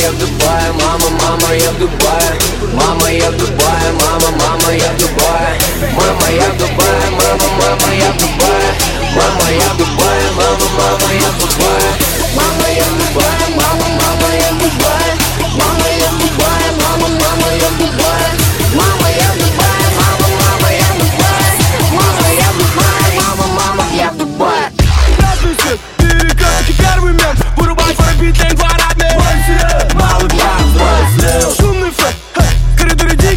я в Дубае, мама, мама, я в Дубае. Мама, я в Дубае, мама, мама, я в Дубае. Мама, я в Дубае, мама, мама, я в Дубае. Мама, я в Дубае, мама, мама, я в Дубае.